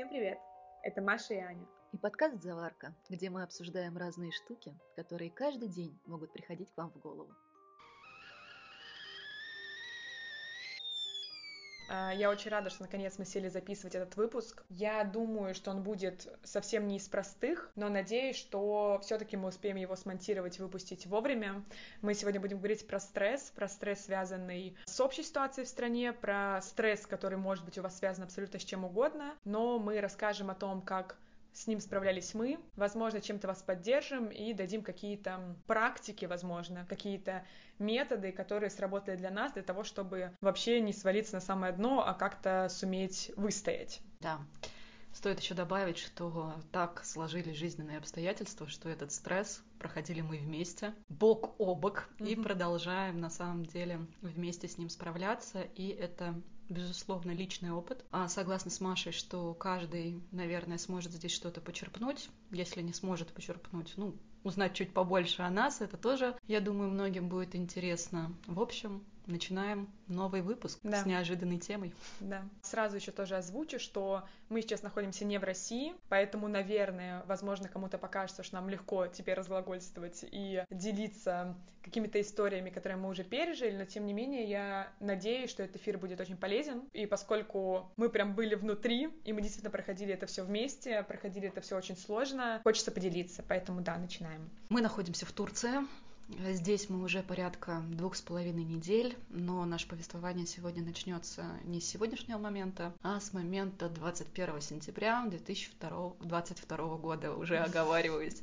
Всем привет! Это Маша и Аня. И подкаст «Заварка», где мы обсуждаем разные штуки, которые каждый день могут приходить к вам в голову. Я очень рада, что наконец мы сели записывать этот выпуск. Я думаю, что он будет совсем не из простых, но надеюсь, что все-таки мы успеем его смонтировать и выпустить вовремя. Мы сегодня будем говорить про стресс, про стресс, связанный с общей ситуацией в стране, про стресс, который может быть у вас связан абсолютно с чем угодно, но мы расскажем о том, как с ним справлялись мы. Возможно, чем-то вас поддержим и дадим какие-то практики, возможно, какие-то методы, которые сработали для нас, для того, чтобы вообще не свалиться на самое дно, а как-то суметь выстоять. Да. Стоит еще добавить, что так сложились жизненные обстоятельства, что этот стресс проходили мы вместе, бок о бок, mm-hmm. и продолжаем на самом деле вместе с ним справляться. И это безусловно, личный опыт. А согласна с Машей, что каждый, наверное, сможет здесь что-то почерпнуть. Если не сможет почерпнуть, ну, узнать чуть побольше о нас, это тоже, я думаю, многим будет интересно. В общем, начинаем новый выпуск да. с неожиданной темой. Да. Сразу еще тоже озвучу, что мы сейчас находимся не в России, поэтому, наверное, возможно, кому-то покажется, что нам легко теперь разглагольствовать и делиться какими-то историями, которые мы уже пережили, но тем не менее я надеюсь, что этот эфир будет очень полезен, и поскольку мы прям были внутри, и мы действительно проходили это все вместе, проходили это все очень сложно, хочется поделиться, поэтому да, начинаем. Мы находимся в Турции, Здесь мы уже порядка двух с половиной недель, но наше повествование сегодня начнется не с сегодняшнего момента, а с момента 21 сентября 2022 года, уже оговариваюсь.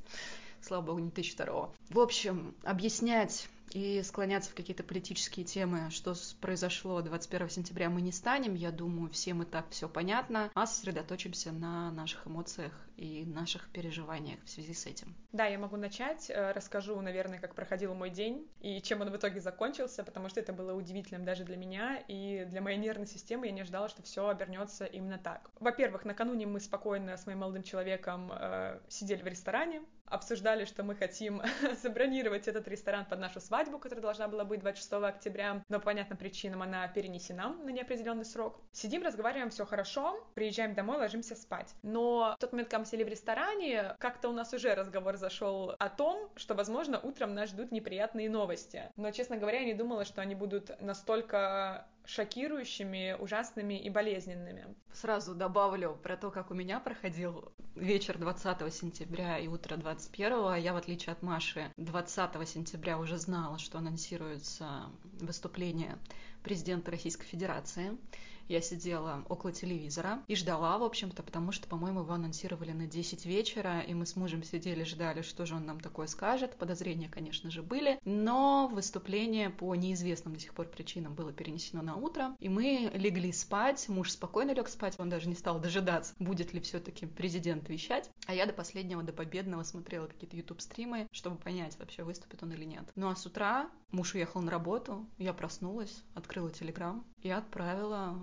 Слава богу, не 2002. В общем, объяснять и склоняться в какие-то политические темы, что произошло 21 сентября, мы не станем. Я думаю, всем и так все понятно, а сосредоточимся на наших эмоциях и наших переживаниях в связи с этим. Да, я могу начать. Э, расскажу, наверное, как проходил мой день и чем он в итоге закончился, потому что это было удивительным даже для меня и для моей нервной системы. Я не ожидала, что все обернется именно так. Во-первых, накануне мы спокойно с моим молодым человеком э, сидели в ресторане, обсуждали, что мы хотим забронировать этот ресторан под нашу свадьбу, которая должна была быть 26 октября, но по понятным причинам она перенесена на неопределенный срок. Сидим, разговариваем, все хорошо, приезжаем домой, ложимся спать. Но в тот момент, когда мы сели в ресторане, как-то у нас уже разговор зашел о том, что, возможно, утром нас ждут неприятные новости. Но, честно говоря, я не думала, что они будут настолько шокирующими, ужасными и болезненными. Сразу добавлю про то, как у меня проходил вечер 20 сентября и утро 21. Я, в отличие от Маши, 20 сентября уже знала, что анонсируется выступление президента Российской Федерации. Я сидела около телевизора и ждала, в общем-то, потому что, по-моему, его анонсировали на 10 вечера, и мы с мужем сидели, ждали, что же он нам такое скажет. Подозрения, конечно же, были, но выступление по неизвестным до сих пор причинам было перенесено на утро, и мы легли спать. Муж спокойно лег спать, он даже не стал дожидаться, будет ли все-таки президент вещать. А я до последнего, до победного смотрела какие-то YouTube-стримы, чтобы понять, вообще выступит он или нет. Ну а с утра муж уехал на работу, я проснулась, открыла телеграм и отправила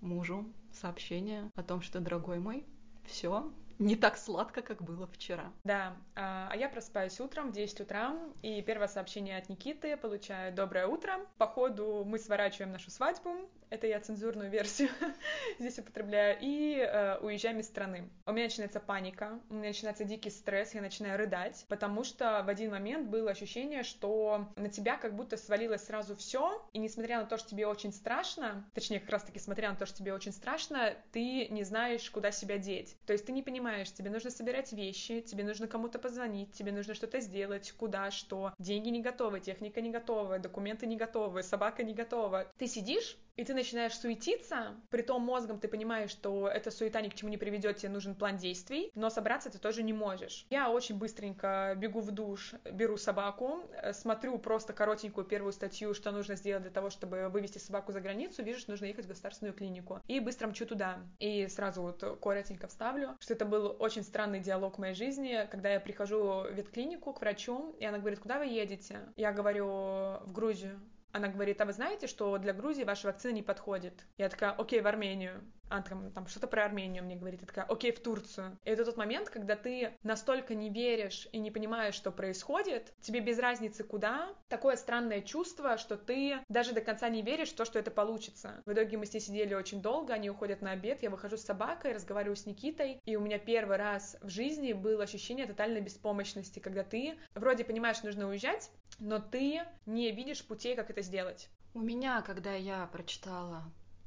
мужу сообщение о том, что, дорогой мой, все, не так сладко, как было вчера. Да, а, а я просыпаюсь утром в 10 утра, и первое сообщение от Никиты получаю «Доброе утро». По ходу мы сворачиваем нашу свадьбу, это я цензурную версию здесь употребляю, и э, уезжаем из страны. У меня начинается паника, у меня начинается дикий стресс, я начинаю рыдать, потому что в один момент было ощущение, что на тебя как будто свалилось сразу все, и несмотря на то, что тебе очень страшно, точнее, как раз-таки смотря на то, что тебе очень страшно, ты не знаешь, куда себя деть. То есть ты не понимаешь, тебе нужно собирать вещи, тебе нужно кому-то позвонить, тебе нужно что-то сделать, куда, что. Деньги не готовы, техника не готова, документы не готовы, собака не готова. Ты сидишь, и ты начинаешь суетиться, при том мозгом ты понимаешь, что эта суета ни к чему не приведет, тебе нужен план действий, но собраться ты тоже не можешь. Я очень быстренько бегу в душ, беру собаку, э, смотрю просто коротенькую первую статью, что нужно сделать для того, чтобы вывести собаку за границу, вижу, что нужно ехать в государственную клинику. И быстро мчу туда. И сразу вот коротенько вставлю, что это был очень странный диалог в моей жизни, когда я прихожу в ветклинику к врачу, и она говорит, куда вы едете? Я говорю, в Грузию. Она говорит, а вы знаете, что для Грузии ваша вакцина не подходит? Я такая, окей, в Армению. Она там, там что-то про Армению мне говорит. Я такая, окей, в Турцию. И это тот момент, когда ты настолько не веришь и не понимаешь, что происходит, тебе без разницы куда, такое странное чувство, что ты даже до конца не веришь в то, что это получится. В итоге мы с ней сидели очень долго, они уходят на обед, я выхожу с собакой, разговариваю с Никитой, и у меня первый раз в жизни было ощущение тотальной беспомощности, когда ты вроде понимаешь, нужно уезжать, но ты не видишь путей, как это сделать. У меня, когда я прочитала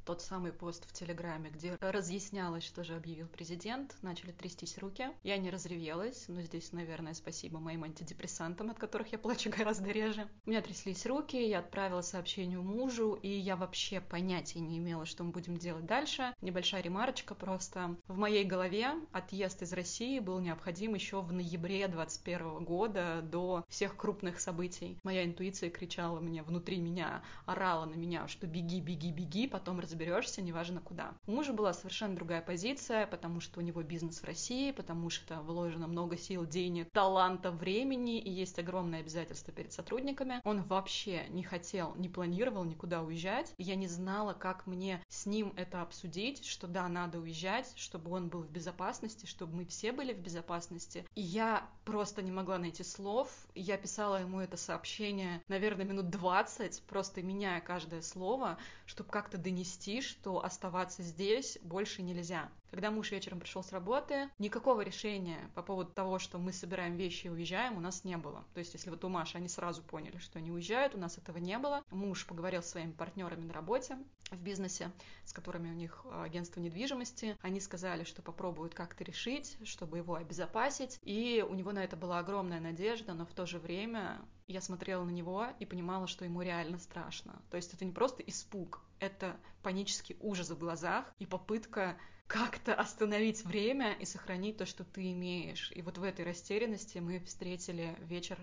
тот самый пост в Телеграме, где разъяснялось, что же объявил президент, начали трястись руки. Я не разревелась, но здесь, наверное, спасибо моим антидепрессантам, от которых я плачу гораздо реже. У меня тряслись руки, я отправила сообщение мужу, и я вообще понятия не имела, что мы будем делать дальше. Небольшая ремарочка просто. В моей голове отъезд из России был необходим еще в ноябре 2021 года до всех крупных событий. Моя интуиция кричала мне внутри меня, орала на меня, что беги, беги, беги, потом разберемся разберешься, неважно куда. У мужа была совершенно другая позиция, потому что у него бизнес в России, потому что вложено много сил, денег, таланта, времени, и есть огромные обязательства перед сотрудниками. Он вообще не хотел, не планировал никуда уезжать. Я не знала, как мне с ним это обсудить, что да, надо уезжать, чтобы он был в безопасности, чтобы мы все были в безопасности. И я просто не могла найти слов. Я писала ему это сообщение, наверное, минут 20, просто меняя каждое слово, чтобы как-то донести донести, что оставаться здесь больше нельзя. Когда муж вечером пришел с работы, никакого решения по поводу того, что мы собираем вещи и уезжаем, у нас не было. То есть, если вот у Маши они сразу поняли, что они уезжают, у нас этого не было. Муж поговорил с своими партнерами на работе, в бизнесе, с которыми у них а, агентство недвижимости. Они сказали, что попробуют как-то решить, чтобы его обезопасить. И у него на это была огромная надежда, но в то же время я смотрела на него и понимала, что ему реально страшно. То есть это не просто испуг, это панический ужас в глазах и попытка как-то остановить время и сохранить то, что ты имеешь. И вот в этой растерянности мы встретили вечер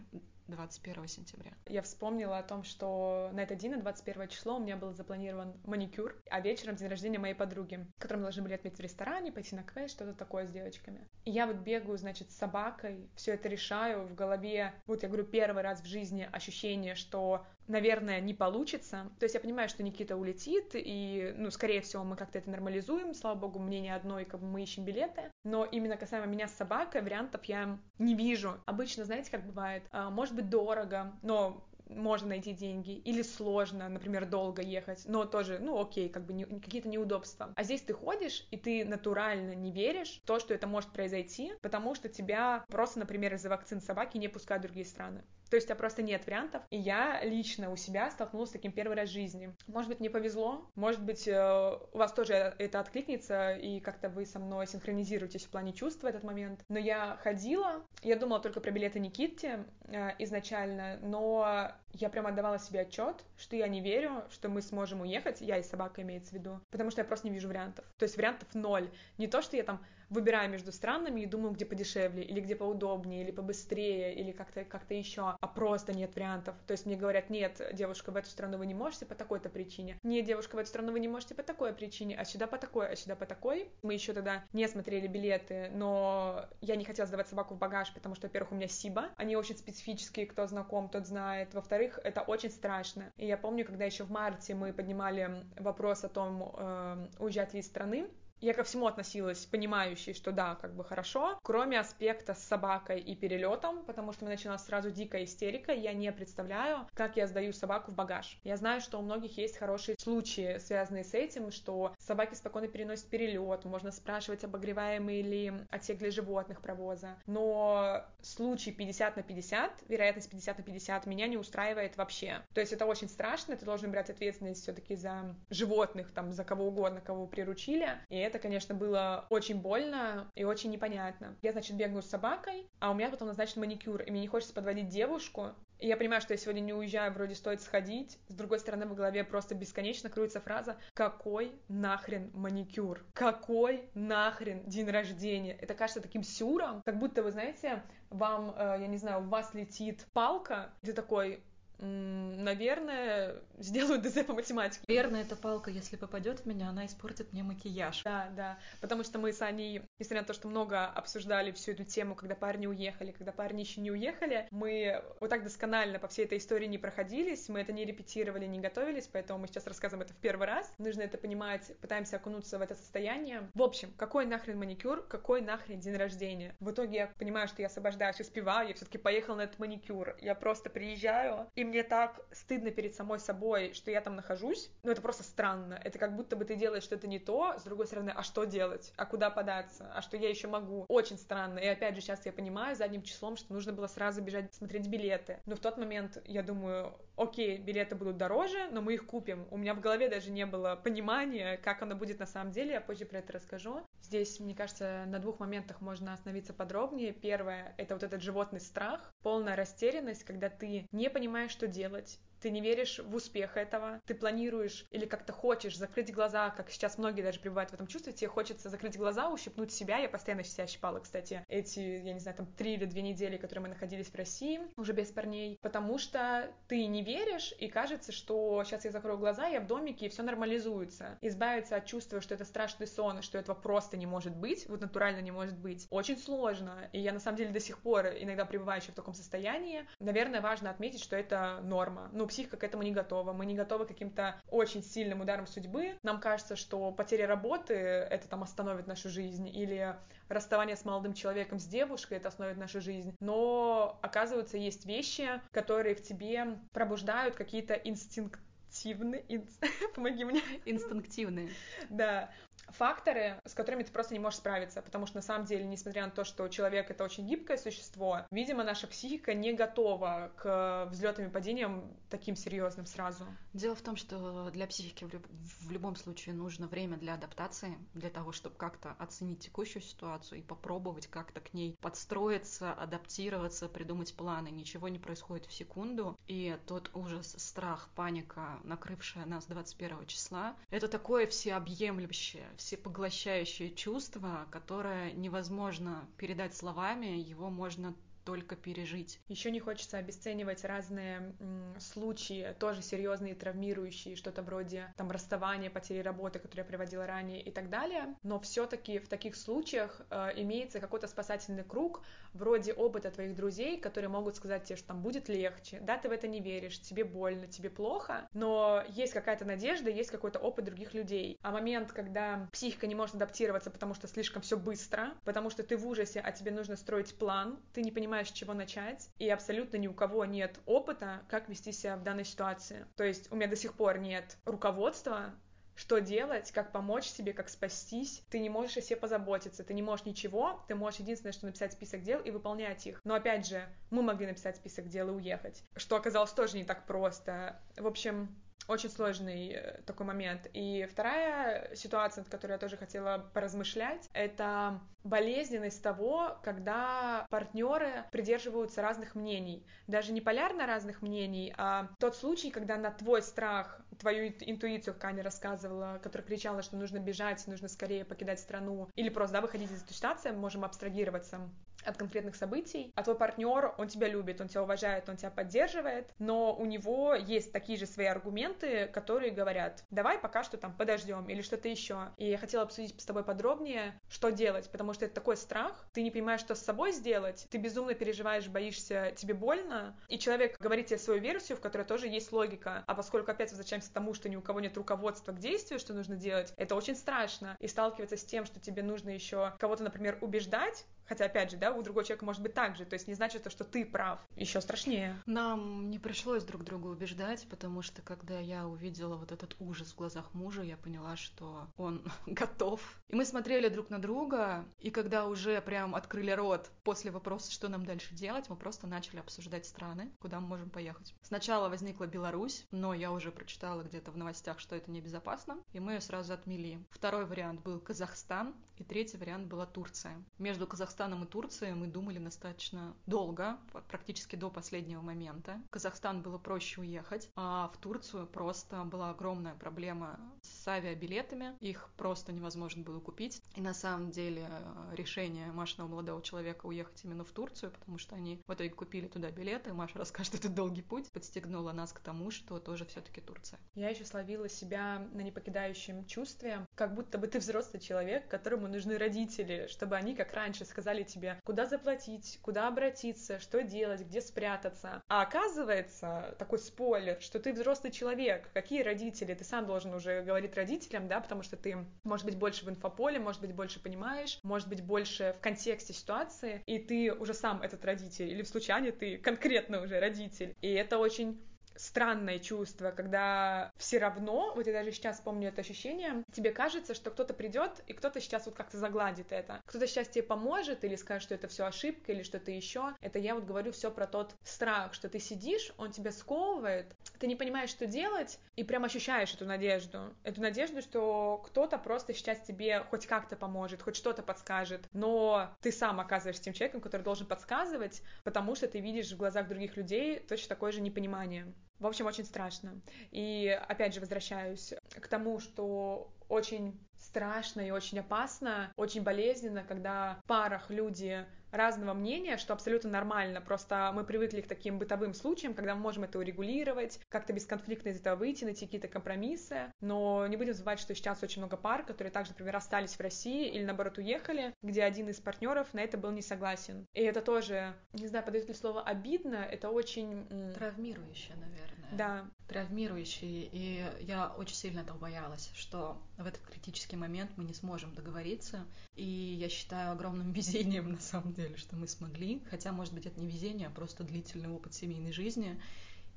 21 сентября. Я вспомнила о том, что на этот день, на 21 число, у меня был запланирован маникюр, а вечером день рождения моей подруги, которую мы должны были отметить в ресторане, пойти на квест, что-то такое с девочками. И я вот бегаю, значит, с собакой, все это решаю в голове. Вот я говорю, первый раз в жизни ощущение, что наверное, не получится. То есть я понимаю, что Никита улетит, и, ну, скорее всего, мы как-то это нормализуем. Слава богу, мнение одно, и как бы мы ищем билеты. Но именно касаемо меня с собакой, вариантов я не вижу. Обычно, знаете, как бывает, а, может быть дорого, но можно найти деньги, или сложно, например, долго ехать, но тоже, ну, окей, как бы не, какие-то неудобства. А здесь ты ходишь, и ты натурально не веришь в то, что это может произойти, потому что тебя просто, например, из-за вакцин собаки не пускают в другие страны. То есть у тебя просто нет вариантов. И я лично у себя столкнулась с таким первый раз в жизни. Может быть, мне повезло, может быть, э, у вас тоже это откликнется, и как-то вы со мной синхронизируетесь в плане чувств в этот момент. Но я ходила, я думала только про билеты Никитти э, изначально, но я прям отдавала себе отчет, что я не верю, что мы сможем уехать, я и собака имеется в виду, потому что я просто не вижу вариантов. То есть вариантов ноль. Не то, что я там выбираю между странами и думаю, где подешевле, или где поудобнее, или побыстрее, или как-то как еще, а просто нет вариантов. То есть мне говорят, нет, девушка, в эту страну вы не можете по такой-то причине, нет, девушка, в эту страну вы не можете по такой причине, а сюда по такой, а сюда по такой. Мы еще тогда не смотрели билеты, но я не хотела сдавать собаку в багаж, потому что, во-первых, у меня Сиба, они очень специфические, кто знаком, тот знает. Во-вторых, это очень страшно. И я помню, когда еще в марте мы поднимали вопрос о том, э, уезжать ли из страны, я ко всему относилась понимающей, что да, как бы хорошо, кроме аспекта с собакой и перелетом, потому что у меня началась сразу дикая истерика, я не представляю, как я сдаю собаку в багаж. Я знаю, что у многих есть хорошие случаи, связанные с этим, что собаки спокойно переносят перелет, можно спрашивать, обогреваемый ли отсек для животных провоза, но случай 50 на 50, вероятность 50 на 50 меня не устраивает вообще. То есть это очень страшно, ты должен брать ответственность все-таки за животных, там, за кого угодно, кого приручили, и это, конечно, было очень больно и очень непонятно. Я, значит, бегаю с собакой, а у меня потом назначен маникюр, и мне не хочется подводить девушку, и я понимаю, что я сегодня не уезжаю, вроде стоит сходить. С другой стороны, в голове просто бесконечно крутится фраза «Какой нахрен маникюр? Какой нахрен день рождения?» Это кажется таким сюром, как будто, вы знаете, вам, э, я не знаю, у вас летит палка, ты такой наверное, сделаю ДЗ по математике. Верно, эта палка, если попадет в меня, она испортит мне макияж. Да, да, потому что мы с Аней, несмотря на то, что много обсуждали всю эту тему, когда парни уехали, когда парни еще не уехали, мы вот так досконально по всей этой истории не проходились, мы это не репетировали, не готовились, поэтому мы сейчас рассказываем это в первый раз. Нужно это понимать, пытаемся окунуться в это состояние. В общем, какой нахрен маникюр, какой нахрен день рождения? В итоге я понимаю, что я освобождаюсь, успеваю, я все-таки поехала на этот маникюр. Я просто приезжаю, и мне так стыдно перед самой собой, что я там нахожусь. Ну, это просто странно. Это как будто бы ты делаешь что-то не то, с другой стороны, а что делать? А куда податься? А что я еще могу? Очень странно. И опять же, сейчас я понимаю задним числом, что нужно было сразу бежать смотреть билеты. Но в тот момент я думаю, окей, билеты будут дороже, но мы их купим. У меня в голове даже не было понимания, как оно будет на самом деле, я позже про это расскажу. Здесь, мне кажется, на двух моментах можно остановиться подробнее. Первое — это вот этот животный страх, полная растерянность, когда ты не понимаешь, что делать, ты не веришь в успех этого, ты планируешь или как-то хочешь закрыть глаза, как сейчас многие даже пребывают в этом чувстве, тебе хочется закрыть глаза, ущипнуть себя, я постоянно себя щипала, кстати, эти, я не знаю, там три или две недели, которые мы находились в России, уже без парней, потому что ты не веришь, и кажется, что сейчас я закрою глаза, я в домике, и все нормализуется. Избавиться от чувства, что это страшный сон, что этого просто не может быть, вот натурально не может быть, очень сложно, и я на самом деле до сих пор иногда пребываю еще в таком состоянии. Наверное, важно отметить, что это норма. Ну, психика к этому не готова, мы не готовы к каким-то очень сильным ударам судьбы. Нам кажется, что потеря работы — это там остановит нашу жизнь, или расставание с молодым человеком, с девушкой — это остановит нашу жизнь. Но, оказывается, есть вещи, которые в тебе пробуждают какие-то инстинктивные, ин... помоги мне. Инстинктивные. Да, факторы, с которыми ты просто не можешь справиться, потому что на самом деле, несмотря на то, что человек это очень гибкое существо, видимо, наша психика не готова к взлетам и падениям таким серьезным сразу. Дело в том, что для психики в, люб... в любом случае нужно время для адаптации, для того, чтобы как-то оценить текущую ситуацию и попробовать как-то к ней подстроиться, адаптироваться, придумать планы. Ничего не происходит в секунду, и тот ужас, страх, паника, накрывшая нас 21 числа, это такое всеобъемлющее, всепоглощающее чувство, которое невозможно передать словами, его можно только пережить. Еще не хочется обесценивать разные м, случаи, тоже серьезные, травмирующие, что-то вроде там расставания, потери работы, которые я приводила ранее и так далее. Но все-таки в таких случаях э, имеется какой-то спасательный круг, вроде опыта твоих друзей, которые могут сказать тебе, что там будет легче. Да, ты в это не веришь, тебе больно, тебе плохо, но есть какая-то надежда, есть какой-то опыт других людей. А момент, когда психика не может адаптироваться, потому что слишком все быстро, потому что ты в ужасе, а тебе нужно строить план, ты не понимаешь, понимаешь, с чего начать, и абсолютно ни у кого нет опыта, как вести себя в данной ситуации. То есть у меня до сих пор нет руководства, что делать, как помочь себе, как спастись. Ты не можешь о себе позаботиться, ты не можешь ничего, ты можешь единственное, что написать список дел и выполнять их. Но опять же, мы могли написать список дел и уехать, что оказалось тоже не так просто. В общем, очень сложный э, такой момент. И вторая ситуация, над которой я тоже хотела поразмышлять, это болезненность того, когда партнеры придерживаются разных мнений. Даже не полярно разных мнений, а тот случай, когда на твой страх, твою интуицию, как Аня рассказывала, которая кричала, что нужно бежать, нужно скорее покидать страну, или просто да, выходить из этой ситуации, можем абстрагироваться от конкретных событий, а твой партнер, он тебя любит, он тебя уважает, он тебя поддерживает, но у него есть такие же свои аргументы, которые говорят, давай пока что там подождем или что-то еще. И я хотела обсудить с тобой подробнее, что делать, потому что это такой страх, ты не понимаешь, что с собой сделать, ты безумно переживаешь, боишься, тебе больно, и человек говорит тебе свою версию, в которой тоже есть логика, а поскольку опять возвращаемся к тому, что ни у кого нет руководства к действию, что нужно делать, это очень страшно, и сталкиваться с тем, что тебе нужно еще кого-то, например, убеждать, Хотя, опять же, да, у другого человека может быть так же. То есть не значит то, что ты прав. Еще страшнее. Нам не пришлось друг друга убеждать, потому что когда я увидела вот этот ужас в глазах мужа, я поняла, что он готов. И мы смотрели друг на друга, и когда уже прям открыли рот после вопроса, что нам дальше делать, мы просто начали обсуждать страны, куда мы можем поехать. Сначала возникла Беларусь, но я уже прочитала где-то в новостях, что это небезопасно, и мы ее сразу отмели. Второй вариант был Казахстан, и третий вариант была Турция. Между Казахстаном Казахстаном и Турцией мы думали достаточно долго, практически до последнего момента. В Казахстан было проще уехать, а в Турцию просто была огромная проблема с авиабилетами. Их просто невозможно было купить. И на самом деле э, решение Машиного молодого человека уехать именно в Турцию, потому что они в итоге купили туда билеты. Маша расскажет, это долгий путь, подстегнула нас к тому, что тоже все-таки Турция. Я еще словила себя на непокидающем чувстве, как будто бы ты взрослый человек, которому нужны родители, чтобы они, как раньше, сказали тебе, куда заплатить, куда обратиться, что делать, где спрятаться. А оказывается, такой спойлер, что ты взрослый человек. Какие родители? Ты сам должен уже говорить родителям, да, потому что ты, может быть, больше в инфополе, может быть, больше понимаешь, может быть, больше в контексте ситуации, и ты уже сам этот родитель, или в случае ты конкретно уже родитель. И это очень странное чувство, когда все равно, вот я даже сейчас помню это ощущение, тебе кажется, что кто-то придет и кто-то сейчас вот как-то загладит это. Кто-то сейчас тебе поможет или скажет, что это все ошибка или что-то еще. Это я вот говорю все про тот страх, что ты сидишь, он тебя сковывает, ты не понимаешь, что делать, и прям ощущаешь эту надежду. Эту надежду, что кто-то просто сейчас тебе хоть как-то поможет, хоть что-то подскажет, но ты сам оказываешься тем человеком, который должен подсказывать, потому что ты видишь в глазах других людей точно такое же непонимание. В общем, очень страшно. И опять же возвращаюсь к тому, что очень страшно и очень опасно, очень болезненно, когда в парах люди разного мнения, что абсолютно нормально. Просто мы привыкли к таким бытовым случаям, когда мы можем это урегулировать, как-то бесконфликтно из этого выйти, найти какие-то компромиссы. Но не будем забывать, что сейчас очень много пар, которые также, например, остались в России или, наоборот, уехали, где один из партнеров на это был не согласен. И это тоже, не знаю, подает ли слово обидно, это очень... Травмирующе, наверное. Да. Травмирующие. И я очень сильно этого боялась, что в этот критический момент мы не сможем договориться. И я считаю огромным везением, на самом деле, что мы смогли. Хотя, может быть, это не везение, а просто длительный опыт семейной жизни.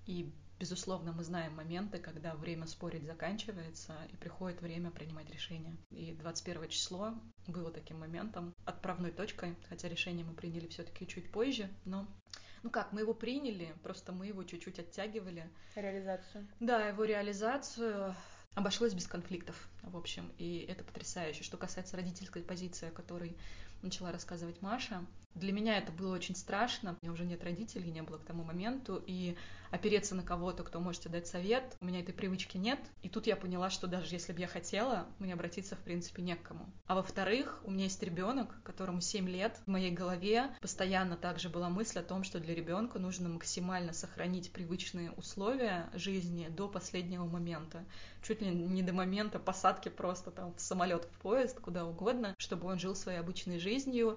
И Безусловно, мы знаем моменты, когда время спорить заканчивается и приходит время принимать решение. И 21 число было таким моментом, отправной точкой, хотя решение мы приняли все-таки чуть позже, но ну как, мы его приняли, просто мы его чуть-чуть оттягивали. Реализацию. Да, его реализацию обошлось без конфликтов, в общем, и это потрясающе. Что касается родительской позиции, о которой начала рассказывать Маша, для меня это было очень страшно. У меня уже нет родителей, не было к тому моменту, и опереться на кого-то, кто может дать совет. У меня этой привычки нет. И тут я поняла, что даже если бы я хотела, мне обратиться, в принципе, не к кому. А во-вторых, у меня есть ребенок, которому 7 лет. В моей голове постоянно также была мысль о том, что для ребенка нужно максимально сохранить привычные условия жизни до последнего момента. Чуть ли не до момента посадки просто там в самолет, в поезд, куда угодно, чтобы он жил своей обычной жизнью.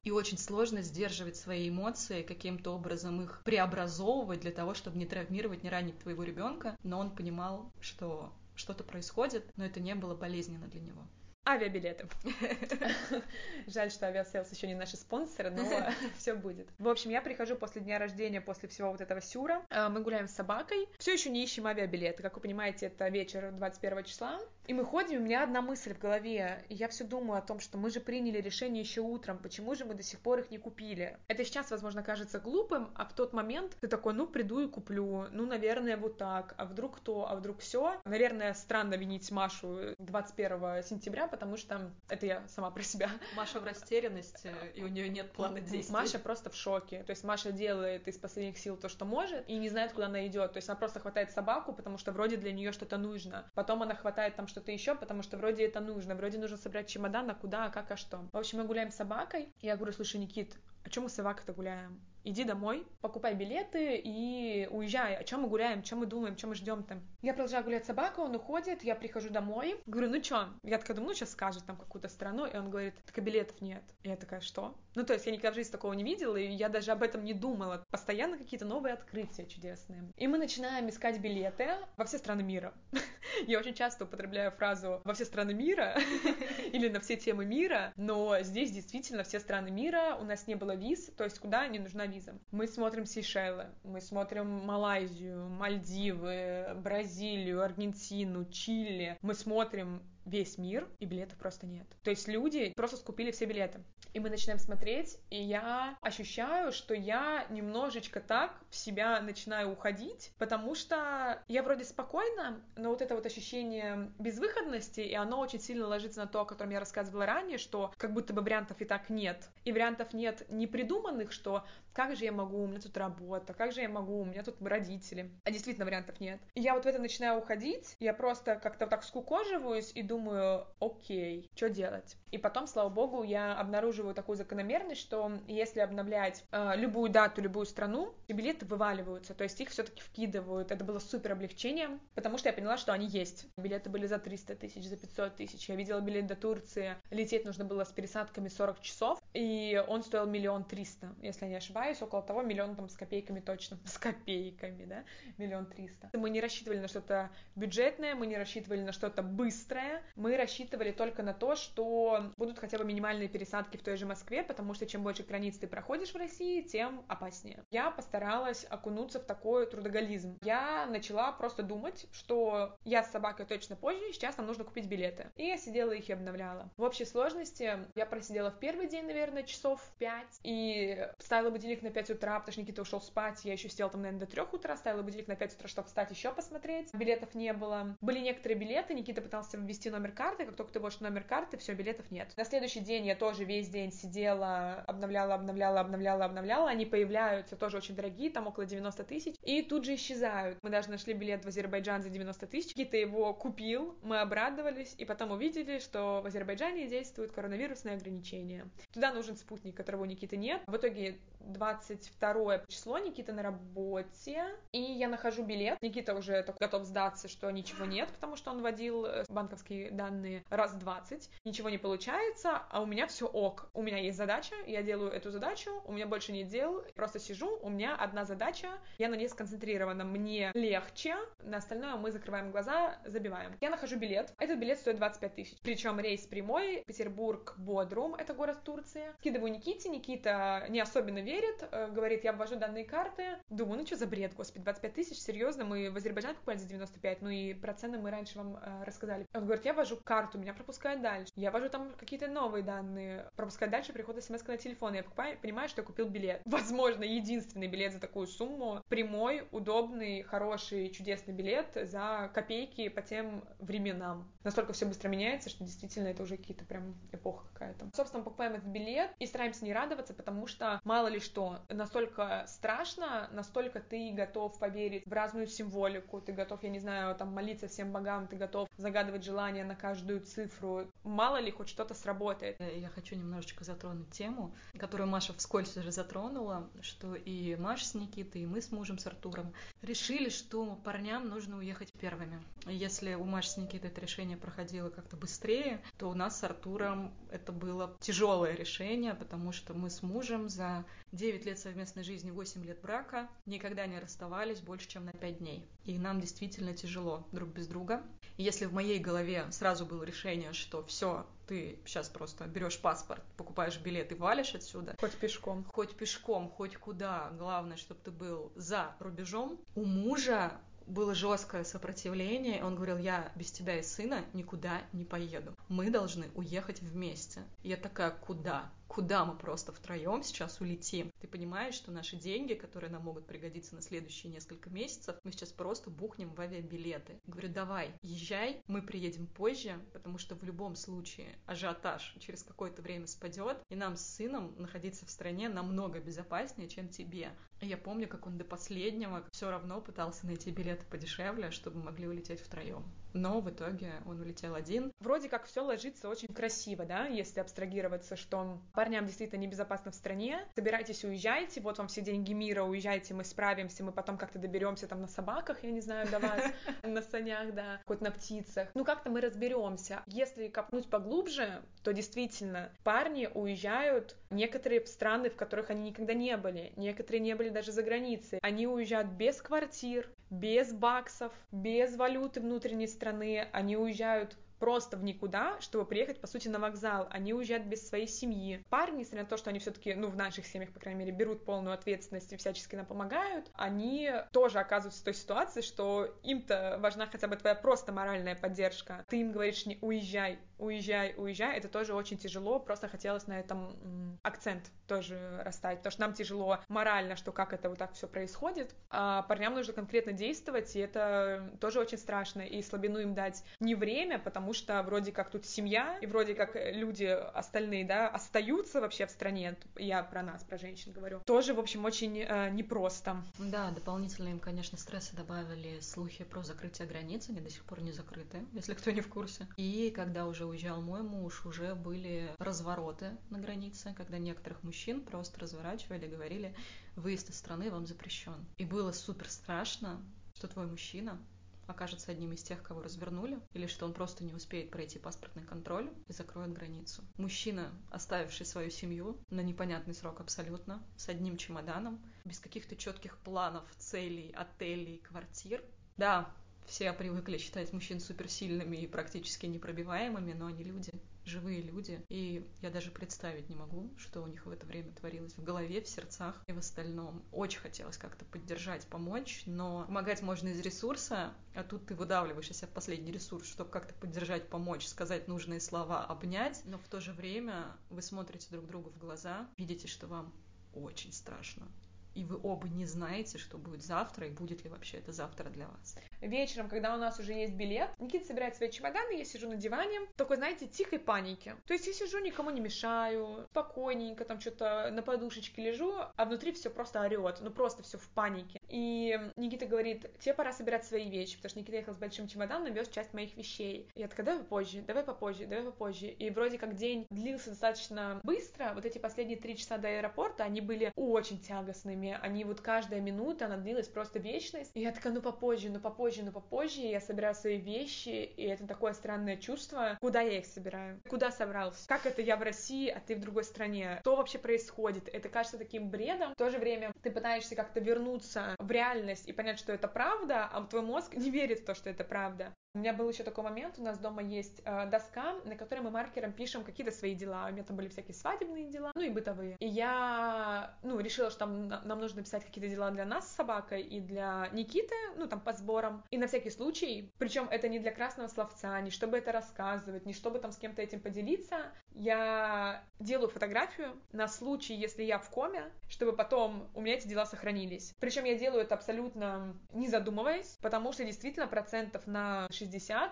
И очень сложно сдерживать свои эмоции, каким-то образом их преобразовывать для того, чтобы не травмировать, не ранить твоего ребенка, но он понимал, что что-то происходит, но это не было болезненно для него. Авиабилеты. Жаль, что Aviasales еще не наши спонсоры, но все будет. В общем, я прихожу после дня рождения, после всего вот этого сюра. Э, мы гуляем с собакой. Все еще не ищем авиабилеты. Как вы понимаете, это вечер 21 числа. И мы ходим, у меня одна мысль в голове. Я все думаю о том, что мы же приняли решение еще утром. Почему же мы до сих пор их не купили? Это сейчас, возможно, кажется глупым, а в тот момент ты такой, ну, приду и куплю. Ну, наверное, вот так. А вдруг то, а вдруг все. Наверное, странно винить Машу 21 сентября, потому что это я сама про себя. Маша в растерянности, и у нее нет плана действий. Маша просто в шоке. То есть Маша делает из последних сил то, что может, и не знает, куда она идет. То есть она просто хватает собаку, потому что вроде для нее что-то нужно. Потом она хватает там что-то еще, потому что вроде это нужно. Вроде нужно собрать чемодан, а куда, а как, а что. В общем, мы гуляем с собакой. И я говорю, слушай, Никит, а чем мы с собакой-то гуляем? иди домой, покупай билеты и уезжай. О чем мы гуляем, о чем мы думаем, чем мы ждем там. Я продолжаю гулять с собакой, он уходит, я прихожу домой, говорю, ну чё? Я такая думаю, ну сейчас скажет там какую-то страну, и он говорит, так билетов нет. И я такая, что? Ну то есть я никогда в жизни такого не видела, и я даже об этом не думала. Постоянно какие-то новые открытия чудесные. И мы начинаем искать билеты во все страны мира. Я очень часто употребляю фразу «во все страны мира» или «на все темы мира», но здесь действительно все страны мира, у нас не было виз, то есть куда не нужна виза. Мы смотрим Сейшелы, мы смотрим Малайзию, Мальдивы, Бразилию, Аргентину, Чили, мы смотрим весь мир, и билетов просто нет. То есть люди просто скупили все билеты. И мы начинаем смотреть, и я ощущаю, что я немножечко так в себя начинаю уходить, потому что я вроде спокойна, но вот это вот ощущение безвыходности, и оно очень сильно ложится на то, о котором я рассказывала ранее, что как будто бы вариантов и так нет. И вариантов нет не придуманных, что как же я могу, у меня тут работа, как же я могу, у меня тут родители. А действительно вариантов нет. И я вот в это начинаю уходить, я просто как-то вот так скукоживаюсь и думаю, окей, что делать? И потом, слава богу, я обнаруживаю такую закономерность, что если обновлять э, любую дату, любую страну, билеты вываливаются, то есть их все-таки вкидывают. Это было супер облегчением, потому что я поняла, что они есть. Билеты были за 300 тысяч, за 500 тысяч. Я видела билет до Турции, лететь нужно было с пересадками 40 часов, и он стоил миллион триста, если я не ошибаюсь, около того, миллион там с копейками точно. С копейками, да? Миллион триста. Мы не рассчитывали на что-то бюджетное, мы не рассчитывали на что-то быстрое, мы рассчитывали только на то, что будут хотя бы минимальные пересадки в той же Москве, потому что чем больше границ ты проходишь в России, тем опаснее. Я постаралась окунуться в такой трудоголизм. Я начала просто думать, что я с собакой точно позже, сейчас нам нужно купить билеты. И я сидела их и обновляла. В общей сложности я просидела в первый день, наверное, часов 5, и ставила будильник на 5 утра, потому что Никита ушел спать, я еще сидела там, наверное, до 3 утра, ставила будильник на 5 утра, чтобы встать еще посмотреть. Билетов не было. Были некоторые билеты, Никита пытался ввести номер карты, как только ты вводишь номер карты, все, билетов нет. На следующий день я тоже весь день сидела, обновляла, обновляла, обновляла, обновляла. Они появляются, тоже очень дорогие, там около 90 тысяч, и тут же исчезают. Мы даже нашли билет в Азербайджан за 90 тысяч. Кита его купил, мы обрадовались, и потом увидели, что в Азербайджане действуют коронавирусные ограничения. Туда нужен спутник, которого у Никиты нет. В итоге 22 число, Никита на работе, и я нахожу билет. Никита уже готов сдаться, что ничего нет, потому что он вводил э, банковские данные раз 20, ничего не получается, а у меня все ок. У меня есть задача, я делаю эту задачу, у меня больше нет дел, просто сижу, у меня одна задача, я на ней сконцентрирована, мне легче, на остальное мы закрываем глаза, забиваем. Я нахожу билет, этот билет стоит 25 тысяч, причем рейс прямой, Петербург, Бодрум, это город Турции. Скидываю Никите, Никита не особенно верит, э, говорит, я ввожу данные карты, думаю, ну что за бред, господи, 25 тысяч, серьезно, мы в Азербайджан покупали за 95, ну и про цены мы раньше вам э, рассказали. Он говорит, я ввожу карту, меня пропускают дальше, я ввожу там какие-то новые данные, пропускать дальше, приходит смс на телефон, я покупаю, понимаю, что я купил билет. Возможно, единственный билет за такую сумму, прямой, удобный, хороший, чудесный билет за копейки по тем временам. Настолько все быстро меняется, что действительно это уже какие-то прям эпоха какая-то. Собственно, покупаем этот билет и стараемся не радоваться, потому что мало ли что, настолько страшно, настолько ты готов поверить в разную символику, ты готов, я не знаю, там молиться всем богам, ты готов загадывать желания на каждую цифру. Мало ли хоть что-то сработает. Я хочу немножечко затронуть тему, которую Маша вскользь уже затронула, что и Маша с Никитой, и мы с мужем с Артуром решили, что парням нужно уехать первыми. Если у Маши с Никитой это решение проходило как-то быстрее, то у нас с Артуром это было тяжелое решение, потому что мы с мужем за 9 лет совместной жизни, 8 лет брака, никогда не расставались больше, чем на 5 дней. И нам действительно тяжело друг без друга. И если в моей голове сразу было решение, что все, ты сейчас просто берешь паспорт, покупаешь билет и валишь отсюда. Хоть пешком. Хоть пешком, хоть куда. Главное, чтобы ты был за рубежом. У мужа было жесткое сопротивление. Он говорил, я без тебя и сына никуда не поеду. Мы должны уехать вместе. Я такая, куда? Куда мы просто втроем сейчас улетим. Ты понимаешь, что наши деньги, которые нам могут пригодиться на следующие несколько месяцев, мы сейчас просто бухнем в авиабилеты. Говорю, давай, езжай, мы приедем позже, потому что в любом случае ажиотаж через какое-то время спадет, и нам с сыном находиться в стране намного безопаснее, чем тебе. Я помню, как он до последнего все равно пытался найти билеты подешевле, чтобы могли улететь втроем. Но в итоге он улетел один. Вроде как все ложится очень красиво, да, если абстрагироваться, что парням действительно небезопасно в стране, собирайтесь, уезжайте, вот вам все деньги мира, уезжайте, мы справимся, мы потом как-то доберемся там на собаках, я не знаю, до вас, на санях, да, хоть на птицах. Ну как-то мы разберемся. Если копнуть поглубже, то действительно парни уезжают некоторые в страны, в которых они никогда не были, некоторые не были даже за границей. Они уезжают без квартир, без баксов, без валюты внутренней страны, они уезжают просто в никуда, чтобы приехать, по сути, на вокзал. Они уезжают без своей семьи. Парни, несмотря на то, что они все-таки, ну, в наших семьях, по крайней мере, берут полную ответственность и всячески нам помогают, они тоже оказываются в той ситуации, что им-то важна хотя бы твоя просто моральная поддержка. Ты им говоришь не уезжай, уезжай, уезжай. Это тоже очень тяжело. Просто хотелось на этом акцент тоже расставить, потому что нам тяжело морально, что как это вот так все происходит. А парням нужно конкретно действовать, и это тоже очень страшно. И слабину им дать не время, потому что вроде как тут семья, и вроде как люди остальные, да, остаются вообще в стране. Я про нас, про женщин говорю. Тоже, в общем, очень э, непросто. Да, дополнительно им, конечно, стресса добавили слухи про закрытие границ, они до сих пор не закрыты, если кто не в курсе. И когда уже уезжал мой муж, уже были развороты на границе, когда некоторых мужчин просто разворачивали, говорили, выезд из страны вам запрещен. И было супер страшно, что твой мужчина окажется одним из тех, кого развернули, или что он просто не успеет пройти паспортный контроль и закроет границу. Мужчина, оставивший свою семью на непонятный срок абсолютно, с одним чемоданом, без каких-то четких планов, целей, отелей, квартир. Да, все привыкли считать мужчин суперсильными и практически непробиваемыми, но они люди живые люди, и я даже представить не могу, что у них в это время творилось в голове, в сердцах и в остальном. Очень хотелось как-то поддержать, помочь, но помогать можно из ресурса, а тут ты выдавливаешь из себя последний ресурс, чтобы как-то поддержать, помочь, сказать нужные слова, обнять, но в то же время вы смотрите друг другу в глаза, видите, что вам очень страшно, и вы оба не знаете, что будет завтра, и будет ли вообще это завтра для вас. Вечером, когда у нас уже есть билет, Никита собирает свои чемоданы, я сижу на диване, такой, знаете, тихой паники. То есть я сижу, никому не мешаю, спокойненько там что-то на подушечке лежу, а внутри все просто орет, ну просто все в панике. И Никита говорит, тебе пора собирать свои вещи, потому что Никита ехал с большим чемоданом, вез часть моих вещей. Я такая, давай попозже, давай попозже, давай попозже. И вроде как день длился достаточно быстро, вот эти последние три часа до аэропорта, они были очень тягостными они вот каждая минута, она длилась просто вечность. И я такая, ну попозже, ну попозже, попозже, и я собираю свои вещи, и это такое странное чувство. Куда я их собираю? Куда собрался? Как это я в России, а ты в другой стране? Что вообще происходит? Это кажется таким бредом. В то же время ты пытаешься как-то вернуться в реальность и понять, что это правда, а твой мозг не верит в то, что это правда. У меня был еще такой момент, у нас дома есть э, доска, на которой мы маркером пишем какие-то свои дела. У меня там были всякие свадебные дела, ну и бытовые. И я, ну, решила, что там нам нужно писать какие-то дела для нас с собакой и для Никиты, ну, там, по сборам. И на всякий случай, причем это не для красного словца, не чтобы это рассказывать, не чтобы там с кем-то этим поделиться, я делаю фотографию на случай, если я в коме, чтобы потом у меня эти дела сохранились. Причем я делаю это абсолютно не задумываясь, потому что действительно процентов на 60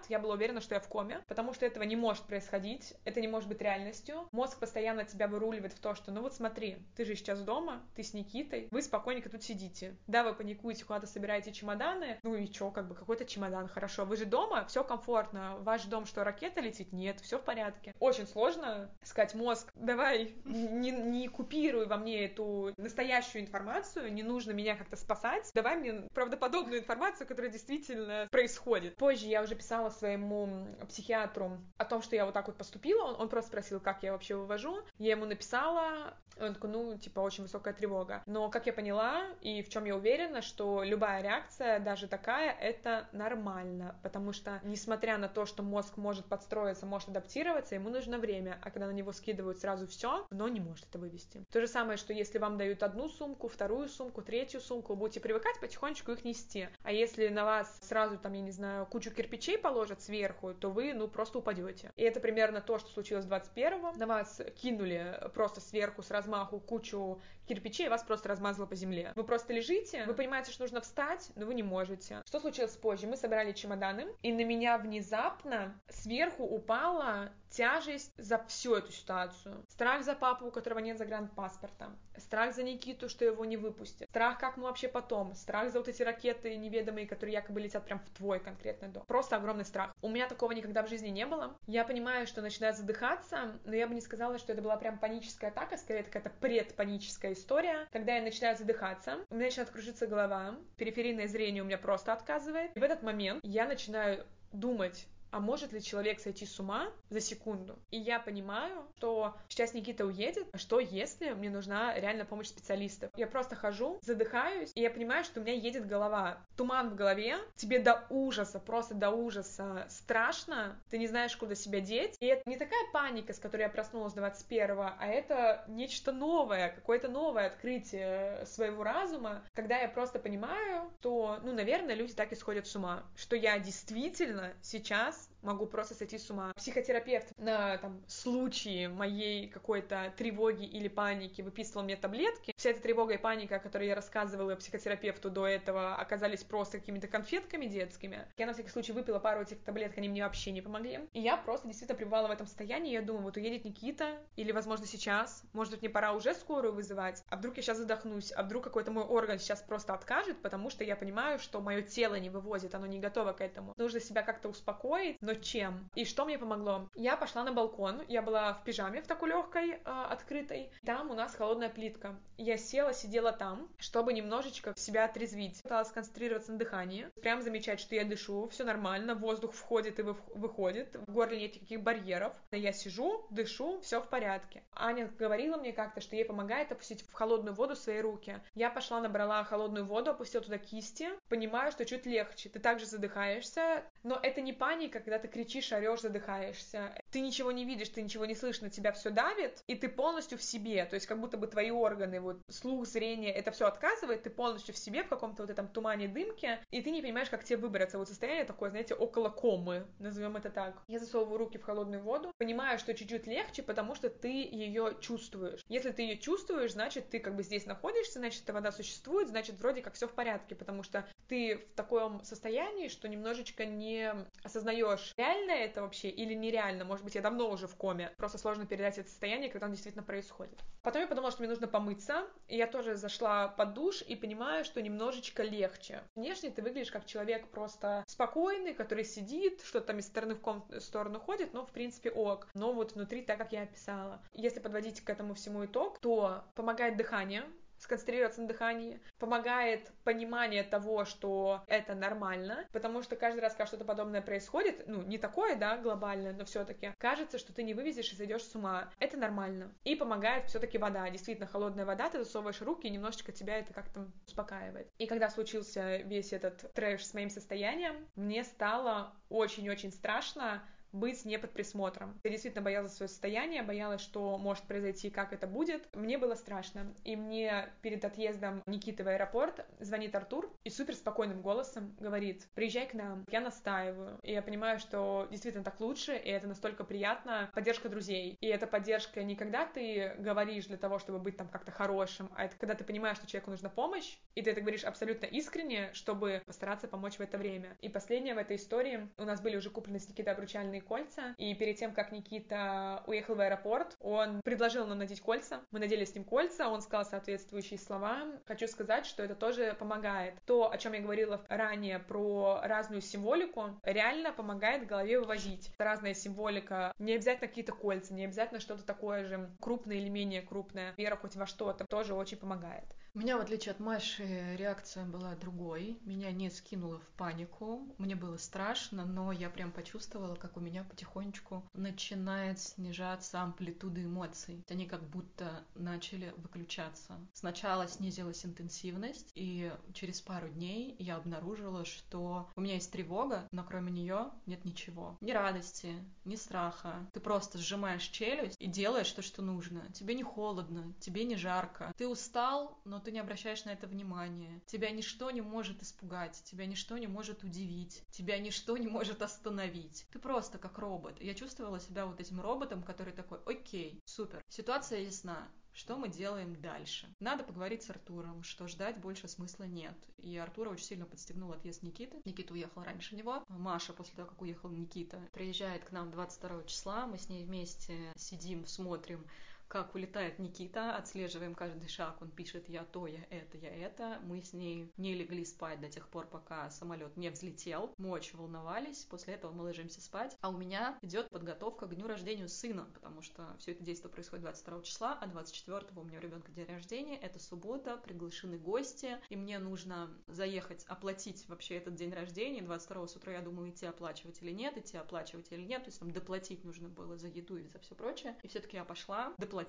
я была уверена, что я в коме, потому что этого не может происходить, это не может быть реальностью. Мозг постоянно тебя выруливает в то, что ну вот смотри, ты же сейчас дома, ты с Никитой, вы спокойненько тут сидите. Да, вы паникуете, куда-то собираете чемоданы, ну и чё, как бы какой-то чемодан, хорошо. Вы же дома, все комфортно. Ваш дом что, ракета летит? Нет, все в порядке. Очень сложно сказать мозг, давай, не, не купируй во мне эту настоящую информацию, не нужно меня как-то спасать, давай мне правдоподобную информацию, которая действительно происходит. Позже я уже писала своему психиатру о том, что я вот так вот поступила, он, он просто спросил, как я вообще вывожу, я ему написала, он такой, ну, типа, очень высокая тревога. Но, как я поняла, и в чем я уверена, что любая реакция, даже такая, это нормально, потому что, несмотря на то, что мозг может подстроиться, может адаптироваться, ему нужно время, а когда на него скидывают сразу все, но не может это вывести. То же самое, что если вам дают одну сумку, вторую сумку, третью сумку, будете привыкать потихонечку их нести. А если на вас сразу, там, я не знаю, кучу кирпичей положат сверху, то вы, ну, просто упадете. И это примерно то, что случилось 21-го. На вас кинули просто сверху с размаху кучу кирпичей, и вас просто размазало по земле. Вы просто лежите, вы понимаете, что нужно встать, но вы не можете. Что случилось позже? Мы собрали чемоданы, и на меня внезапно сверху упала тяжесть за всю эту ситуацию. Страх за папу, у которого нет загранпаспорта. Страх за Никиту, что его не выпустят. Страх, как мы вообще потом. Страх за вот эти ракеты неведомые, которые якобы летят прям в твой конкретный дом. Просто огромный страх. У меня такого никогда в жизни не было. Я понимаю, что начинаю задыхаться, но я бы не сказала, что это была прям паническая атака, скорее какая-то предпаническая история. Когда я начинаю задыхаться, у меня начинает кружиться голова, периферийное зрение у меня просто отказывает. И в этот момент я начинаю думать а может ли человек сойти с ума за секунду? И я понимаю, что сейчас Никита уедет, а что если мне нужна реально помощь специалистов? Я просто хожу, задыхаюсь, и я понимаю, что у меня едет голова. Туман в голове, тебе до ужаса, просто до ужаса страшно, ты не знаешь, куда себя деть. И это не такая паника, с которой я проснулась 21-го, а это нечто новое, какое-то новое открытие своего разума, когда я просто понимаю, что, ну, наверное, люди так и сходят с ума, что я действительно сейчас могу просто сойти с ума. Психотерапевт на там, случае моей какой-то тревоги или паники выписывал мне таблетки. Вся эта тревога и паника, о которой я рассказывала психотерапевту до этого, оказались просто какими-то конфетками детскими. Я на всякий случай выпила пару этих таблеток, они мне вообще не помогли. И я просто действительно пребывала в этом состоянии. Я думаю, вот уедет Никита, или, возможно, сейчас, может быть, мне пора уже скорую вызывать, а вдруг я сейчас задохнусь, а вдруг какой-то мой орган сейчас просто откажет, потому что я понимаю, что мое тело не вывозит, оно не готово к этому. Нужно себя как-то успокоить, но чем? И что мне помогло? Я пошла на балкон, я была в пижаме в такой легкой, э, открытой. Там у нас холодная плитка. Я села, сидела там, чтобы немножечко себя отрезвить. Пыталась сконцентрироваться на дыхании, прям замечать, что я дышу, все нормально, воздух входит и выходит, в горле нет никаких барьеров. Я сижу, дышу, все в порядке. Аня говорила мне как-то, что ей помогает опустить в холодную воду свои руки. Я пошла, набрала холодную воду, опустила туда кисти, понимаю, что чуть легче. Ты также задыхаешься, но это не паника, когда ты кричишь, орешь, задыхаешься. Ты ничего не видишь, ты ничего не слышишь, на тебя все давит, и ты полностью в себе. То есть как будто бы твои органы, вот слух, зрение, это все отказывает, ты полностью в себе, в каком-то вот этом тумане дымке, и ты не понимаешь, как тебе выбраться. Вот состояние такое, знаете, около комы, назовем это так. Я засовываю руки в холодную воду, понимаю, что чуть-чуть легче, потому что ты ее чувствуешь. Если ты ее чувствуешь, значит, ты как бы здесь находишься, значит, эта вода существует, значит, вроде как все в порядке, потому что ты в таком состоянии, что немножечко не осознаешь, реально это вообще или нереально. Может быть, я давно уже в коме. Просто сложно передать это состояние, когда оно действительно происходит. Потом я подумала, что мне нужно помыться, я тоже зашла под душ и понимаю, что немножечко легче. Внешне ты выглядишь как человек просто спокойный, который сидит, что-то там из стороны в, ком- сторону ходит, но в принципе ок. Но вот внутри так, как я описала. Если подводить к этому всему итог, то помогает дыхание, сконцентрироваться на дыхании, помогает понимание того, что это нормально, потому что каждый раз, когда что-то подобное происходит, ну, не такое, да, глобальное, но все-таки кажется, что ты не вывезешь и сойдешь с ума. Это нормально. И помогает все-таки вода. Действительно, холодная вода, ты засовываешь руки, и немножечко тебя это как-то успокаивает. И когда случился весь этот трэш с моим состоянием, мне стало очень-очень страшно быть не под присмотром. Я действительно боялась свое состояние, боялась, что может произойти, как это будет. Мне было страшно. И мне перед отъездом Никиты в аэропорт звонит Артур и супер спокойным голосом говорит, приезжай к нам, я настаиваю. И я понимаю, что действительно так лучше, и это настолько приятно. Поддержка друзей. И эта поддержка не когда ты говоришь для того, чтобы быть там как-то хорошим, а это когда ты понимаешь, что человеку нужна помощь, и ты это говоришь абсолютно искренне, чтобы постараться помочь в это время. И последнее в этой истории, у нас были уже куплены с Никитой обручальные золотые кольца. И перед тем, как Никита уехал в аэропорт, он предложил нам надеть кольца. Мы надели с ним кольца, он сказал соответствующие слова. Хочу сказать, что это тоже помогает. То, о чем я говорила ранее про разную символику, реально помогает голове вывозить. Разная символика, не обязательно какие-то кольца, не обязательно что-то такое же крупное или менее крупное. Вера хоть во что-то тоже очень помогает. У меня, в отличие от Маши, реакция была другой. Меня не скинуло в панику. Мне было страшно, но я прям почувствовала, как у меня потихонечку начинает снижаться амплитуда эмоций. Они как будто начали выключаться. Сначала снизилась интенсивность, и через пару дней я обнаружила, что у меня есть тревога, но кроме нее нет ничего. Ни радости, ни страха. Ты просто сжимаешь челюсть и делаешь то, что нужно. Тебе не холодно, тебе не жарко. Ты устал, но ты не обращаешь на это внимания. Тебя ничто не может испугать, тебя ничто не может удивить, тебя ничто не может остановить. Ты просто как робот. Я чувствовала себя вот этим роботом, который такой, окей, супер, ситуация ясна, что мы делаем дальше? Надо поговорить с Артуром, что ждать больше смысла нет. И Артура очень сильно подстегнул отъезд Никиты. Никита уехал раньше него. Маша, после того, как уехал Никита, приезжает к нам 22 числа. Мы с ней вместе сидим, смотрим как улетает Никита, отслеживаем каждый шаг, он пишет «я то, я это, я это». Мы с ней не легли спать до тех пор, пока самолет не взлетел. Мы очень волновались, после этого мы ложимся спать. А у меня идет подготовка к дню рождения сына, потому что все это действие происходит 22 числа, а 24 у меня у ребенка день рождения, это суббота, приглашены гости, и мне нужно заехать, оплатить вообще этот день рождения. 22 с утра я думаю, идти оплачивать или нет, идти оплачивать или нет, то есть там доплатить нужно было за еду и за все прочее. И все-таки я пошла, доплатила,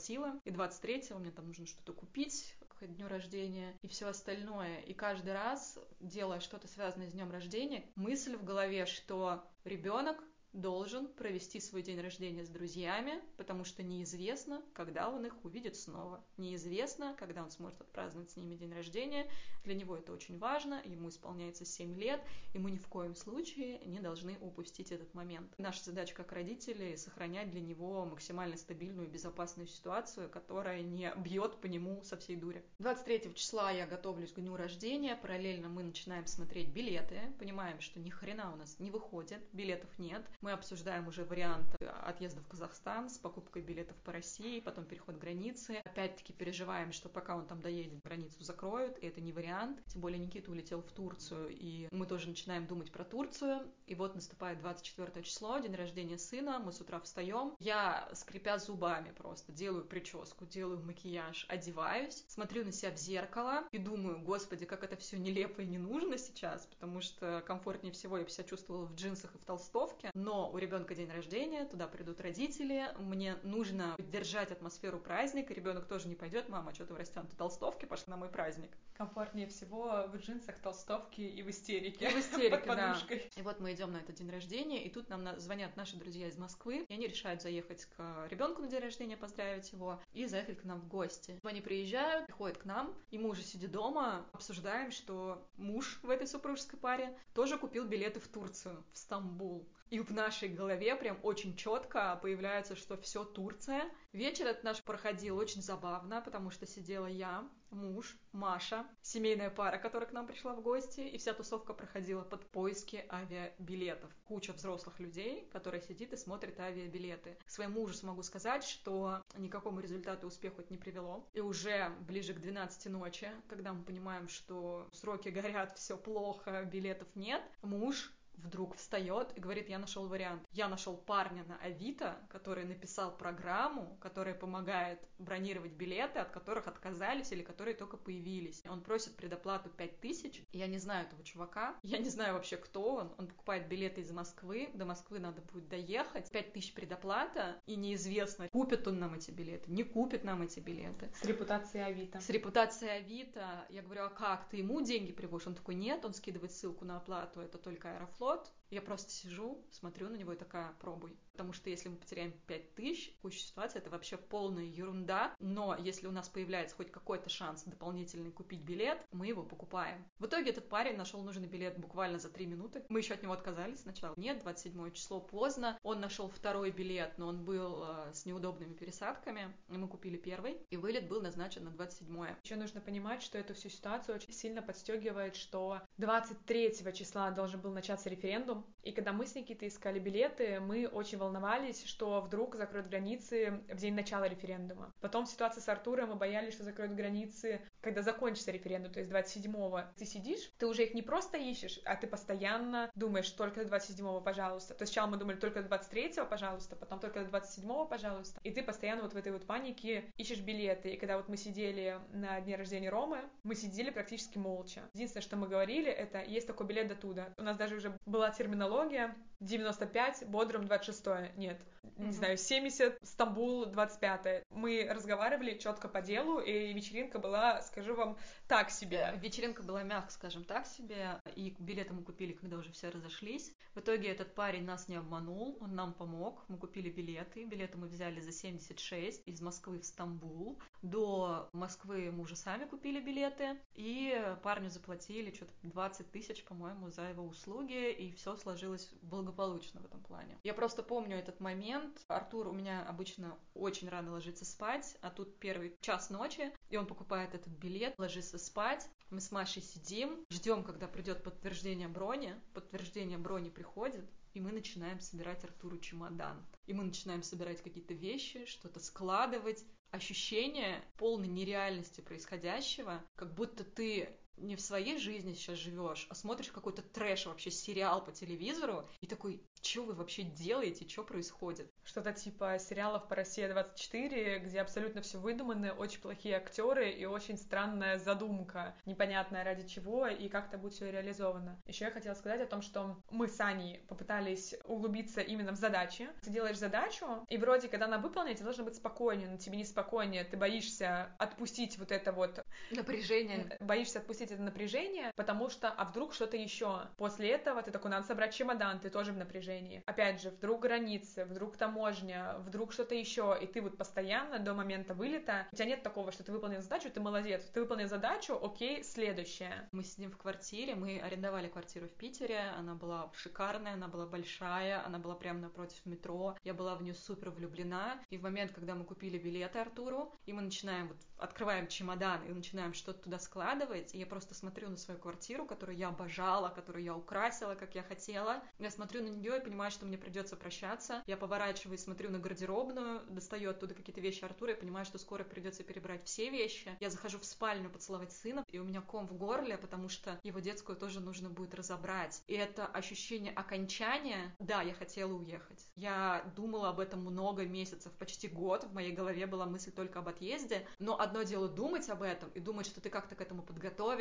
и 23 мне там нужно что-то купить, к дню рождения и все остальное. И каждый раз, делая что-то связанное с днем рождения, мысль в голове, что ребенок должен провести свой день рождения с друзьями, потому что неизвестно, когда он их увидит снова. Неизвестно, когда он сможет отпраздновать с ними день рождения. Для него это очень важно, ему исполняется 7 лет, и мы ни в коем случае не должны упустить этот момент. Наша задача как родителей — сохранять для него максимально стабильную и безопасную ситуацию, которая не бьет по нему со всей дури. 23 числа я готовлюсь к дню рождения, параллельно мы начинаем смотреть билеты, понимаем, что ни хрена у нас не выходит, билетов нет, мы обсуждаем уже вариант отъезда в Казахстан с покупкой билетов по России, потом переход границы. Опять-таки переживаем, что пока он там доедет, границу закроют, и это не вариант. Тем более Никита улетел в Турцию, и мы тоже начинаем думать про Турцию. И вот наступает 24 число, день рождения сына, мы с утра встаем. Я, скрипя зубами просто, делаю прическу, делаю макияж, одеваюсь, смотрю на себя в зеркало и думаю, господи, как это все нелепо и не нужно сейчас, потому что комфортнее всего я бы себя чувствовала в джинсах и в толстовке. Но но у ребенка день рождения, туда придут родители, мне нужно держать атмосферу праздника, ребенок тоже не пойдет, мама, что ты в растянутой толстовке пошла на мой праздник. Комфортнее всего в джинсах, толстовке и в истерике. И в истерике, да. И вот мы идем на этот день рождения, и тут нам звонят наши друзья из Москвы, и они решают заехать к ребенку на день рождения, поздравить его, и заехать к нам в гости. Они приезжают, приходят к нам, и мы уже сидя дома, обсуждаем, что муж в этой супружеской паре тоже купил билеты в Турцию, в Стамбул. И в нашей голове прям очень четко появляется, что все Турция. Вечер этот наш проходил очень забавно, потому что сидела я, муж, Маша, семейная пара, которая к нам пришла в гости, и вся тусовка проходила под поиски авиабилетов. Куча взрослых людей, которые сидит и смотрит авиабилеты. К своему ужасу могу сказать, что никакому результату успеху это не привело. И уже ближе к 12 ночи, когда мы понимаем, что сроки горят, все плохо, билетов нет, муж вдруг встает и говорит, я нашел вариант. Я нашел парня на Авито, который написал программу, которая помогает бронировать билеты, от которых отказались или которые только появились. Он просит предоплату 5000. Я не знаю этого чувака. Я не знаю вообще, кто он. Он покупает билеты из Москвы. До Москвы надо будет доехать. 5000 предоплата. И неизвестно, купит он нам эти билеты, не купит нам эти билеты. С репутацией Авито. С репутацией Авито. Я говорю, а как? Ты ему деньги привозишь? Он такой, нет. Он скидывает ссылку на оплату. Это только Аэрофлот год я просто сижу, смотрю на него и такая, пробуй. Потому что если мы потеряем 5 тысяч, в ситуации это вообще полная ерунда. Но если у нас появляется хоть какой-то шанс дополнительный купить билет, мы его покупаем. В итоге этот парень нашел нужный билет буквально за 3 минуты. Мы еще от него отказались сначала. Нет, 27 число поздно. Он нашел второй билет, но он был э, с неудобными пересадками. И мы купили первый. И вылет был назначен на 27 Еще нужно понимать, что эту всю ситуацию очень сильно подстегивает, что 23 числа должен был начаться референдум, и когда мы с Никитой искали билеты, мы очень волновались, что вдруг закроют границы в день начала референдума. Потом ситуация с Артуром, мы боялись, что закроют границы, когда закончится референдум, то есть 27-го. Ты сидишь, ты уже их не просто ищешь, а ты постоянно думаешь, только до 27-го, пожалуйста. То есть сначала мы думали только до 23-го, пожалуйста, потом только до 27-го, пожалуйста. И ты постоянно вот в этой вот панике ищешь билеты. И когда вот мы сидели на дне рождения Ромы, мы сидели практически молча. Единственное, что мы говорили, это есть такой билет до туда. У нас даже уже была терминология. 95, Бодрум 26, нет, mm-hmm. не знаю, 70, Стамбул 25. Мы разговаривали четко по делу, и вечеринка была, скажу вам, так себе. Вечеринка была, мягко скажем, так себе, и билеты мы купили, когда уже все разошлись. В итоге этот парень нас не обманул, он нам помог, мы купили билеты, билеты мы взяли за 76 из Москвы в Стамбул. До Москвы мы уже сами купили билеты, и парню заплатили что-то 20 тысяч, по-моему, за его услуги, и все сложилось благополучно в этом плане. Я просто помню этот момент. Артур у меня обычно очень рано ложится спать, а тут первый час ночи, и он покупает этот билет, ложится спать. Мы с Машей сидим, ждем, когда придет подтверждение брони. Подтверждение брони приходит, и мы начинаем собирать Артуру чемодан. И мы начинаем собирать какие-то вещи, что-то складывать. Ощущение полной нереальности происходящего, как будто ты не в своей жизни сейчас живешь, а смотришь какой-то трэш вообще сериал по телевизору и такой, что вы вообще делаете, что происходит? Что-то типа сериалов по России 24, где абсолютно все выдумано, очень плохие актеры и очень странная задумка, непонятная ради чего и как это будет все реализовано. Еще я хотела сказать о том, что мы с Аней попытались углубиться именно в задачи. Ты делаешь задачу, и вроде, когда она выполнена, тебе должно быть спокойнее, но тебе не спокойнее, ты боишься отпустить вот это вот напряжение, боишься отпустить это напряжение, потому что, а вдруг что-то еще. После этого ты такой, надо собрать чемодан, ты тоже в напряжении. Опять же, вдруг границы, вдруг таможня, вдруг что-то еще, и ты вот постоянно до момента вылета, у тебя нет такого, что ты выполнил задачу, ты молодец, ты выполнил задачу, окей, следующее. Мы сидим в квартире, мы арендовали квартиру в Питере, она была шикарная, она была большая, она была прямо напротив метро, я была в нее супер влюблена, и в момент, когда мы купили билеты Артуру, и мы начинаем, вот открываем чемодан и начинаем что-то туда складывать, и я просто смотрю на свою квартиру, которую я обожала, которую я украсила, как я хотела. Я смотрю на нее и понимаю, что мне придется прощаться. Я поворачиваюсь, смотрю на гардеробную, достаю оттуда какие-то вещи Артура и понимаю, что скоро придется перебрать все вещи. Я захожу в спальню поцеловать сына, и у меня ком в горле, потому что его детскую тоже нужно будет разобрать. И это ощущение окончания, да, я хотела уехать. Я думала об этом много месяцев, почти год. В моей голове была мысль только об отъезде. Но одно дело думать об этом и думать, что ты как-то к этому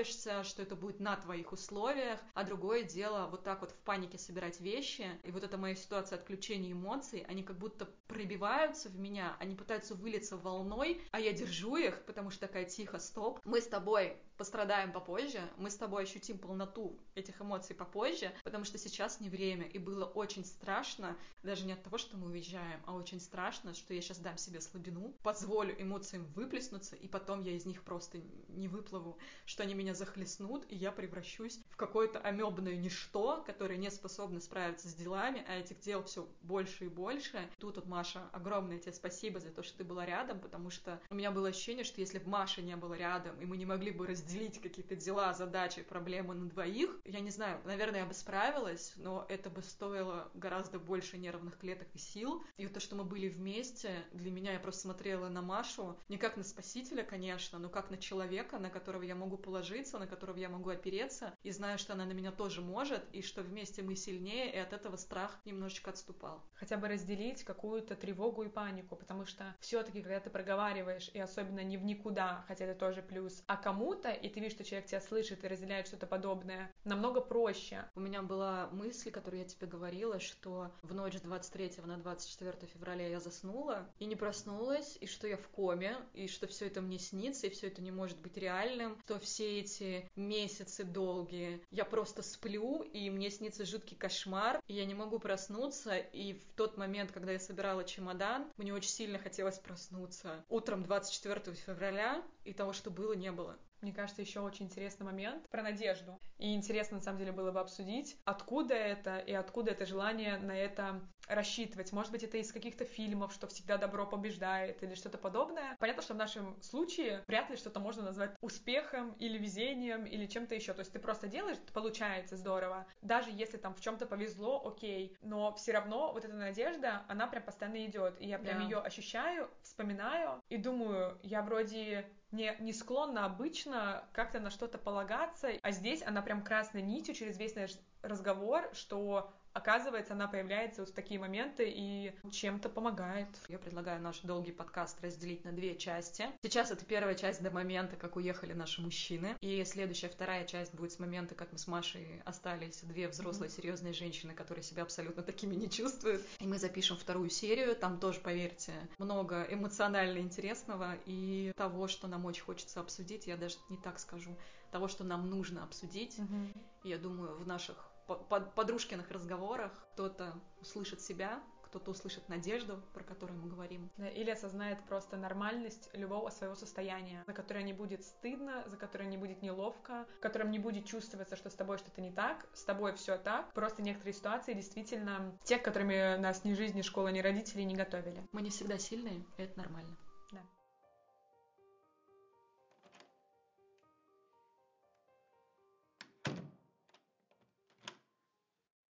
подготовишься, что это будет на твоих условиях, а другое дело вот так вот в панике собирать вещи. И вот эта моя ситуация отключения эмоций, они как будто пробиваются в меня, они пытаются вылиться волной, а я держу их, потому что такая тихо, стоп, мы с тобой пострадаем попозже, мы с тобой ощутим полноту этих эмоций попозже, потому что сейчас не время, и было очень страшно, даже не от того, что мы уезжаем, а очень страшно, что я сейчас дам себе слабину, позволю эмоциям выплеснуться, и потом я из них просто не выплыву, что они меня захлестнут, и я превращусь в какое-то амебное ничто, которое не способно справиться с делами, а этих дел все больше и больше. Тут вот, Маша, огромное тебе спасибо за то, что ты была рядом, потому что у меня было ощущение, что если бы Маша не была рядом, и мы не могли бы разделить разделить какие-то дела, задачи, проблемы на двоих, я не знаю, наверное, я бы справилась, но это бы стоило гораздо больше нервных клеток и сил. И вот то, что мы были вместе, для меня я просто смотрела на Машу, не как на спасителя, конечно, но как на человека, на которого я могу положиться, на которого я могу опереться, и знаю, что она на меня тоже может, и что вместе мы сильнее, и от этого страх немножечко отступал. Хотя бы разделить какую-то тревогу и панику, потому что все-таки, когда ты проговариваешь, и особенно не в никуда, хотя это тоже плюс, а кому-то и ты видишь, что человек тебя слышит и разделяет что-то подобное, намного проще. У меня была мысль, которую я тебе говорила, что в ночь с 23 на 24 февраля я заснула и не проснулась, и что я в коме, и что все это мне снится, и все это не может быть реальным, что все эти месяцы долгие я просто сплю, и мне снится жуткий кошмар, и я не могу проснуться, и в тот момент, когда я собирала чемодан, мне очень сильно хотелось проснуться утром 24 февраля, и того, что было, не было. Мне кажется, еще очень интересный момент про надежду. И интересно, на самом деле, было бы обсудить, откуда это и откуда это желание на это рассчитывать. Может быть, это из каких-то фильмов, что всегда добро побеждает или что-то подобное. Понятно, что в нашем случае вряд ли что-то можно назвать успехом или везением или чем-то еще. То есть ты просто делаешь, получается здорово. Даже если там в чем-то повезло, окей. Но все равно вот эта надежда, она прям постоянно идет. И я прям yeah. ее ощущаю, вспоминаю и думаю, я вроде не, не склонна обычно как-то на что-то полагаться, а здесь она прям красной нитью через весь наш разговор, что оказывается, она появляется вот в такие моменты и чем-то помогает. Я предлагаю наш долгий подкаст разделить на две части. Сейчас это первая часть до момента, как уехали наши мужчины, и следующая вторая часть будет с момента, как мы с Машей остались две взрослые серьезные женщины, которые себя абсолютно такими не чувствуют. И мы запишем вторую серию, там тоже, поверьте, много эмоционально интересного и того, что нам очень хочется обсудить, я даже не так скажу, того, что нам нужно обсудить. Mm-hmm. Я думаю, в наших подружкиных разговорах кто-то услышит себя, кто-то услышит надежду, про которую мы говорим. Или осознает просто нормальность любого своего состояния, за которое не будет стыдно, за которое не будет неловко, в котором не будет чувствоваться, что с тобой что-то не так, с тобой все так. Просто некоторые ситуации действительно те, которыми нас ни жизнь, ни школа, ни родители не готовили. Мы не всегда сильные, и это нормально.